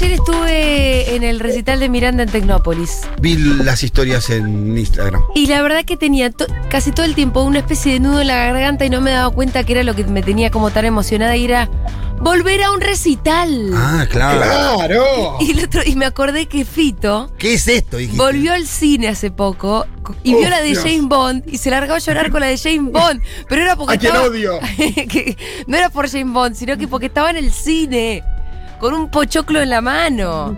Ayer estuve en el recital de Miranda en Tecnópolis. Vi las historias en Instagram. Y la verdad que tenía to- casi todo el tiempo una especie de nudo en la garganta y no me daba cuenta que era lo que me tenía como tan emocionada y era volver a un recital. Ah, claro. ¡Claro! Y, el otro- y me acordé que Fito ¿Qué es esto? dijiste? volvió al cine hace poco y vio Uf, la de Dios. James Bond y se largó a llorar con la de James Bond. Pero era porque ¡A quien estaba- odio! que no era por James Bond, sino que porque estaba en el cine con un pochoclo en la mano.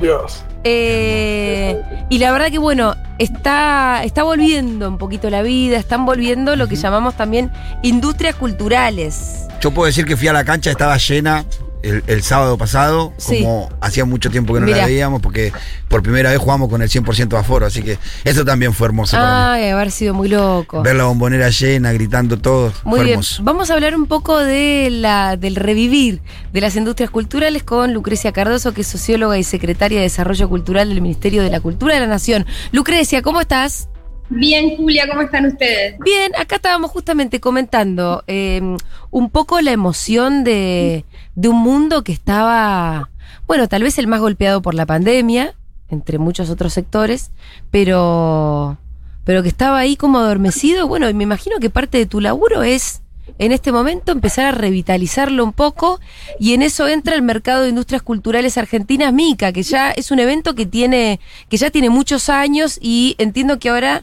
Dios. Eh, y la verdad que bueno, está, está volviendo un poquito la vida, están volviendo lo que llamamos también industrias culturales. Yo puedo decir que fui a la cancha, estaba llena el, el sábado pasado, Sí. como hacía mucho tiempo que no Mirá. la veíamos, porque por primera vez jugamos con el 100% de aforo, así que eso también fue hermoso para Ay, haber sido muy loco. Ver la bombonera llena, gritando todos, Muy fue bien, hermoso. vamos a hablar un poco de la, del revivir de las industrias culturales con Lucrecia Cardoso, que es socióloga y secretaria de Desarrollo Cultural del Ministerio de la Cultura de la Nación. Lucrecia, ¿cómo estás? Bien, Julia, ¿cómo están ustedes? Bien, acá estábamos justamente comentando eh, un poco la emoción de, de un mundo que estaba, bueno, tal vez el más golpeado por la pandemia, entre muchos otros sectores, pero, pero que estaba ahí como adormecido. Bueno, me imagino que parte de tu laburo es en este momento empezar a revitalizarlo un poco y en eso entra el mercado de industrias culturales argentinas Mica, que ya es un evento que tiene que ya tiene muchos años y entiendo que ahora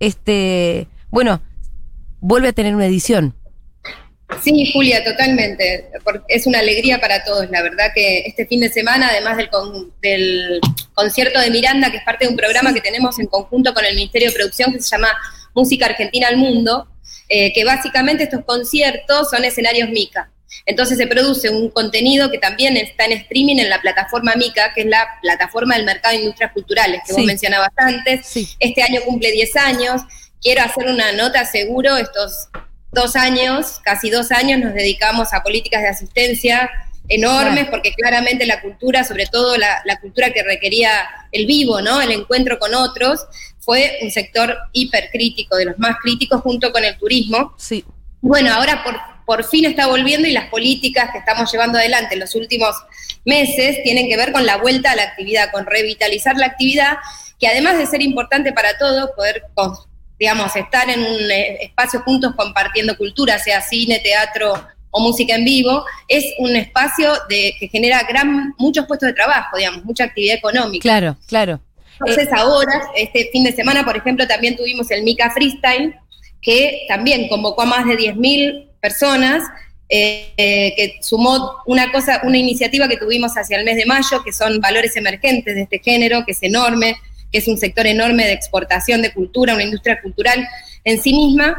este, bueno, vuelve a tener una edición. Sí, Julia, totalmente. Es una alegría para todos. La verdad que este fin de semana, además del, con- del concierto de Miranda, que es parte de un programa que tenemos en conjunto con el Ministerio de Producción que se llama Música Argentina al Mundo, eh, que básicamente estos conciertos son escenarios Mica. Entonces se produce un contenido que también está en streaming en la plataforma Mica, que es la plataforma del mercado de industrias culturales que Sí. vos mencionabas antes. Sí. Este año cumple 10 años. Quiero hacer una nota seguro. Estos dos años, casi dos años, nos dedicamos a políticas de asistencia enormes, Claro. porque claramente la cultura, sobre todo la, la cultura que requería el vivo, ¿no? El encuentro con otros, fue un sector hipercrítico, de los más críticos, junto con el turismo. Sí. Bueno, ahora por, por fin está volviendo y las políticas que estamos llevando adelante en los últimos meses tienen que ver con la vuelta a la actividad, con revitalizar la actividad, que además de ser importante para todos, poder, digamos, estar en un eh, espacio juntos compartiendo cultura, sea cine, teatro o música en vivo, es un espacio de, que genera gran, muchos puestos de trabajo, digamos, mucha actividad económica. Claro, claro. Entonces ahora, este fin de semana, por ejemplo, también tuvimos el Mica Freestyle, que también convocó a más de 10.000 personas, eh, que sumó una cosa, una iniciativa que tuvimos hacia el mes de mayo, que son valores emergentes de este género, que es enorme, que es un sector enorme de exportación de cultura, una industria cultural en sí misma,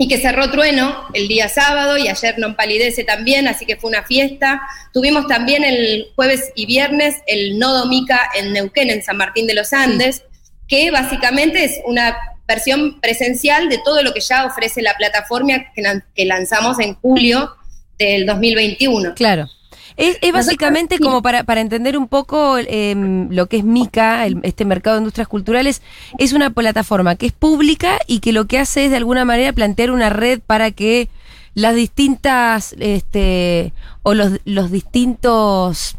y que cerró Trueno el día sábado y ayer non palidece también, así que fue una fiesta. Tuvimos también el jueves y viernes el Nodo Mica en Neuquén, en San Martín de los Andes, que básicamente es una versión presencial de todo lo que ya ofrece la plataforma que, lan- que lanzamos en julio del 2021. Claro. Es, es básicamente como para, para entender un poco eh, lo que es MICA, el- este mercado de industrias culturales, es una plataforma que es pública y que lo que hace es de alguna manera plantear una red para que las distintas, este, o los, los distintos,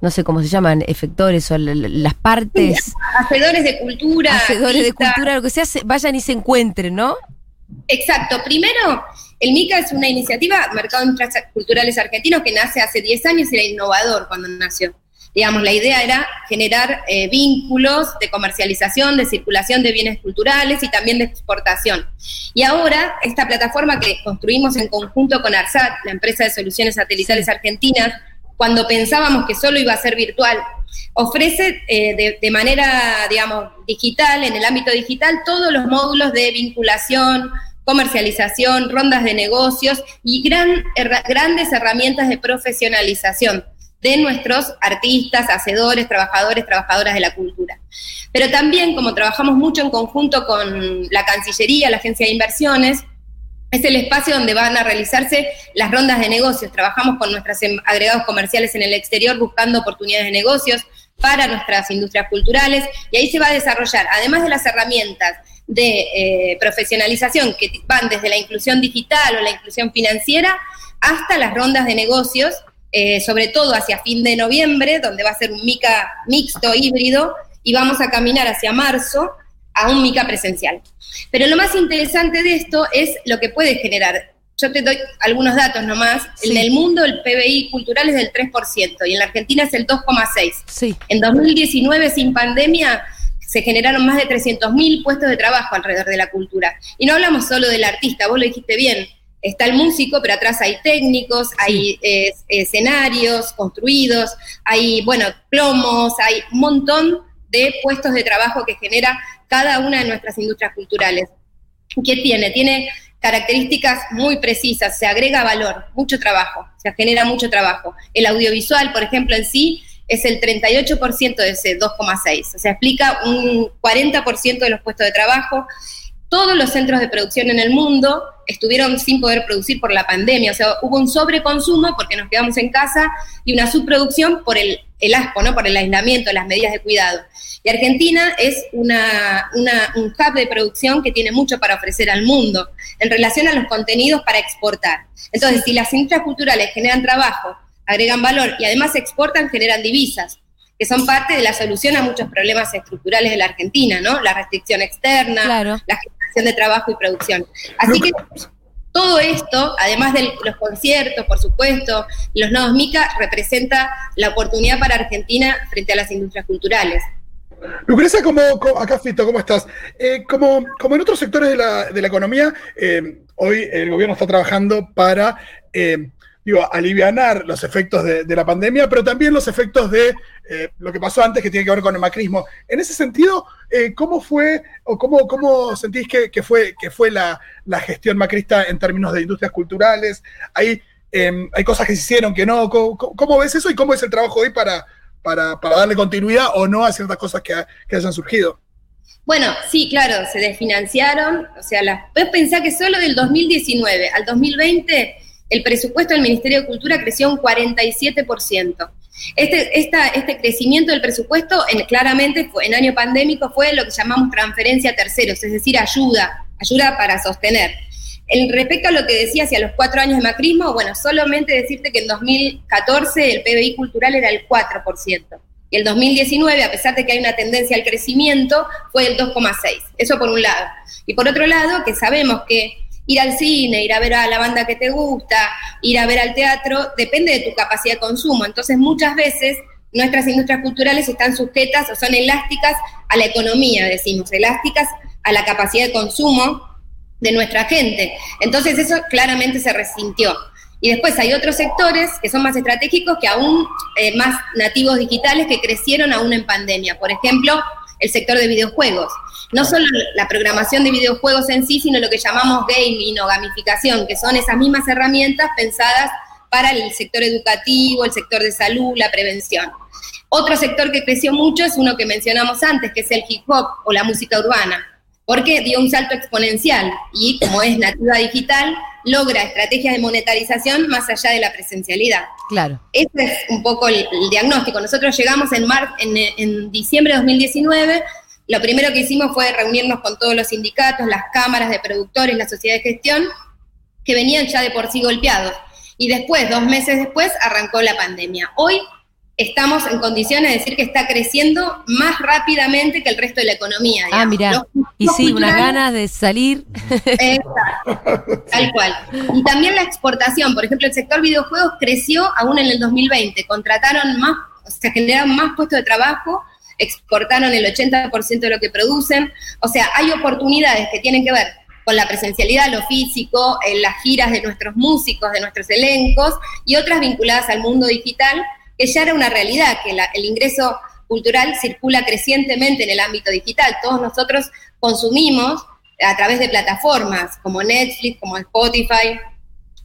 no sé cómo se llaman, efectores o la- la- las partes, Hacedores de cultura. hacedores de cultura, lo que sea, se- vayan y se encuentren, ¿no? Exacto. Primero, el MICA es una iniciativa, Mercado de Culturales Argentinos, que nace hace 10 años y era innovador cuando nació. Digamos, la idea era generar eh, vínculos de comercialización, de circulación de bienes culturales y también de exportación. Y ahora, esta plataforma que construimos en conjunto con ARSAT, la empresa de soluciones satelitales argentinas, cuando pensábamos que solo iba a ser virtual, ofrece eh, de, manera, digamos, digital, en el ámbito digital, todos los módulos de vinculación, comercialización, rondas de negocios y gran, grandes herramientas de profesionalización de nuestros artistas, hacedores, trabajadores, trabajadoras de la cultura. Pero también, como trabajamos mucho en conjunto con la Cancillería, la Agencia de Inversiones, es el espacio donde van a realizarse las rondas de negocios. Trabajamos con nuestros em- agregados comerciales en el exterior buscando oportunidades de negocios para nuestras industrias culturales y ahí se va a desarrollar, además de las herramientas de eh, profesionalización que van desde la inclusión digital o la inclusión financiera hasta las rondas de negocios, eh, sobre todo hacia fin de noviembre, donde va a ser un MICA mixto, híbrido, y vamos a caminar hacia marzo a un MICA presencial. Pero lo más interesante de esto es lo que puede generar. Yo te doy algunos datos nomás. Sí. En el mundo el PBI cultural es del 3% y en la Argentina es el 2,6%. Sí. En 2019, sin pandemia, se generaron más de 300.000 puestos de trabajo alrededor de la cultura. Y no hablamos solo del artista, vos lo dijiste bien. Está el músico, pero atrás hay técnicos, hay eh, escenarios construidos, hay, bueno, plomos, hay un montón de puestos de trabajo que genera cada una de nuestras industrias culturales. ¿Qué tiene? Tiene características muy precisas, se agrega valor, mucho trabajo, se genera mucho trabajo. El audiovisual, por ejemplo, en sí es el 38% de ese 2,6, o sea, explica un 40% de los puestos de trabajo. Todos los centros de producción en el mundo estuvieron sin poder producir por la pandemia, o sea, hubo un sobreconsumo porque nos quedamos en casa y una subproducción por el, el asco, ¿no? por el aislamiento, las medidas de cuidado. Y Argentina es una, una, un hub de producción que tiene mucho para ofrecer al mundo en relación a los contenidos para exportar. Entonces, si las industrias culturales generan trabajo, agregan valor y además exportan, generan divisas, que son parte de la solución a muchos problemas estructurales de la Argentina, ¿no? La restricción externa, Claro. la generación de trabajo y producción. Así que todo esto, además de los conciertos, por supuesto, los nodos MICA, representa la oportunidad para Argentina frente a las industrias culturales. Lucrecia, como, como- acá Fito, ¿cómo estás? Eh, como, en otros sectores de la, de la economía, eh, hoy el gobierno está trabajando para eh, digo, alivianar los efectos de, la pandemia, pero también los efectos de eh, lo que pasó antes que tiene que ver con el macrismo. En ese sentido, eh, ¿cómo fue o cómo, cómo sentís que, que fue, que fue la, la gestión macrista en términos de industrias culturales? Hay, eh, hay cosas que se hicieron que no. ¿Cómo, ves eso y cómo es el trabajo hoy para, para, para darle continuidad o no a ciertas cosas que, que hayan surgido? Bueno, sí, claro, se desfinanciaron, o sea, las, vos pensá que solo del 2019 al 2020 el presupuesto del Ministerio de Cultura creció un 47%. Este, este crecimiento del presupuesto en, claramente en año pandémico fue lo que llamamos transferencia a terceros, es decir, ayuda, ayuda para sostener. En respecto a lo que decía hacia los cuatro años de macrismo, bueno, solamente decirte que en 2014 el PBI cultural era el 4%. Y el 2019, a pesar de que hay una tendencia al crecimiento, fue el 2,6. Eso por un lado. Y por otro lado, que sabemos que ir al cine, ir a ver a la banda que te gusta, ir a ver al teatro, depende de tu capacidad de consumo. Entonces, muchas veces nuestras industrias culturales están sujetas o son elásticas a la economía, decimos, elásticas a la capacidad de consumo de nuestra gente. Entonces, eso claramente se resintió. Y después hay otros sectores que son más estratégicos que aún eh, más nativos digitales que crecieron aún en pandemia. Por ejemplo, el sector de videojuegos. No solo la programación de videojuegos en sí, sino lo que llamamos gaming o gamificación, que son esas mismas herramientas pensadas para el sector educativo, el sector de salud, la prevención. Otro sector que creció mucho es uno que mencionamos antes, que es el hip hop o la música urbana, porque dio un salto exponencial y como es nativa digital, logra estrategias de monetarización más allá de la presencialidad. Claro. Ese es un poco el, el diagnóstico. Nosotros llegamos en, mar, en, en, diciembre de 2019. Lo primero que hicimos fue reunirnos con todos los sindicatos, las cámaras de productores, la sociedad de gestión, que venían ya de por sí golpeados. Y después, dos meses después, arrancó la pandemia. Hoy estamos en condiciones de decir que está creciendo más rápidamente que el resto de la economía. Ah, mira. Los- Y sí, unas ganas de salir. Exacto, tal cual. Y también la exportación, por ejemplo, el sector videojuegos creció aún en el 2020, contrataron más, o sea, generaron más puestos de trabajo, exportaron el 80% de lo que producen, o sea, hay oportunidades que tienen que ver con la presencialidad, lo físico, en las giras de nuestros músicos, de nuestros elencos, y otras vinculadas al mundo digital, que ya era una realidad, que el ingreso cultural circula crecientemente en el ámbito digital. Todos nosotros consumimos a través de plataformas como Netflix, como Spotify,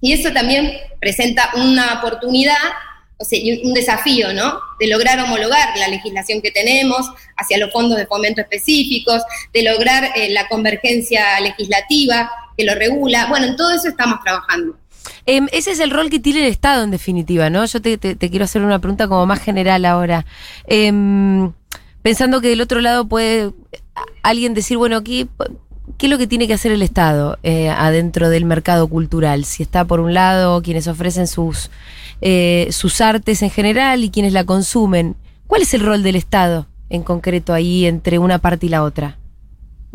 y eso también presenta una oportunidad o sea, un desafío, ¿no? De lograr homologar la legislación que tenemos hacia los fondos de fomento específicos, de lograr eh, la convergencia legislativa que lo regula. Bueno, en todo eso estamos trabajando. Em, ese es el rol que tiene el Estado, en definitiva, ¿no? Yo te, quiero hacer una pregunta como más general ahora. Em, pensando que del otro lado puede alguien decir, bueno, ¿qué, qué es lo que tiene que hacer el Estado eh, adentro del mercado cultural? Si está por un lado quienes ofrecen sus, eh, sus artes en general y quienes la consumen. ¿Cuál es el rol del Estado en concreto ahí entre una parte y la otra?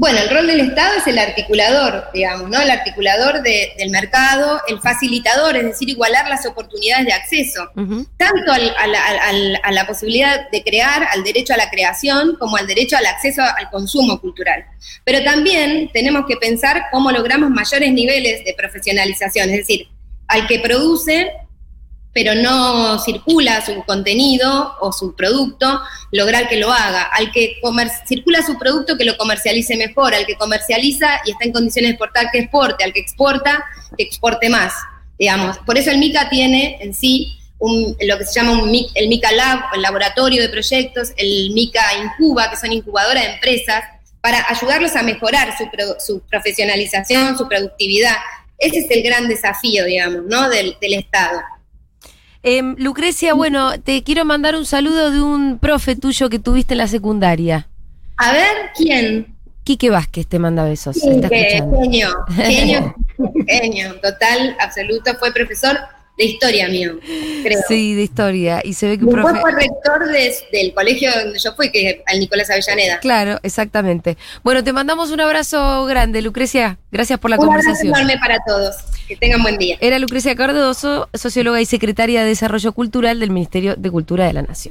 Bueno, el rol del Estado es el articulador, digamos, ¿no? El articulador de- del mercado, el facilitador, es decir, igualar las oportunidades de acceso, tanto al- al- al- al- a la posibilidad de crear, al derecho a la creación, como al derecho al acceso al consumo cultural. Pero también tenemos que pensar cómo logramos mayores niveles de profesionalización, es decir, al que produce pero no circula su contenido o su producto, lograr que lo haga. Al que circula su producto, que lo comercialice mejor. Al que comercializa y está en condiciones de exportar, que exporte. Al que exporta, que exporte más. Digamos. Por eso el MICA tiene en sí un- lo que se llama un el MICA Lab, el laboratorio de proyectos, el MICA Incuba, que son incubadoras de empresas, para ayudarlos a mejorar su, su profesionalización, su productividad. Ese es el gran desafío, digamos, ¿no? del Estado. Em, Lucrecia, bueno, te quiero mandar un saludo de un profe tuyo que tuviste en la secundaria. A ver, ¿quién? Quique Vázquez te manda besos. Sí, está que- escuchando. genio, genio, genio, total, absoluto. Fue profesor de historia mío, creo. Sí, de historia. Y se ve que un profe. fue rector de- del colegio donde yo fui, que es al Nicolás Avellaneda. Claro, exactamente. Bueno, te mandamos un abrazo grande, Lucrecia. Gracias por la Un conversación. enorme para todos. Que tengan buen día. Era Lucrecia Cardoso, socióloga y secretaria de Desarrollo Cultural del Ministerio de Cultura de la Nación.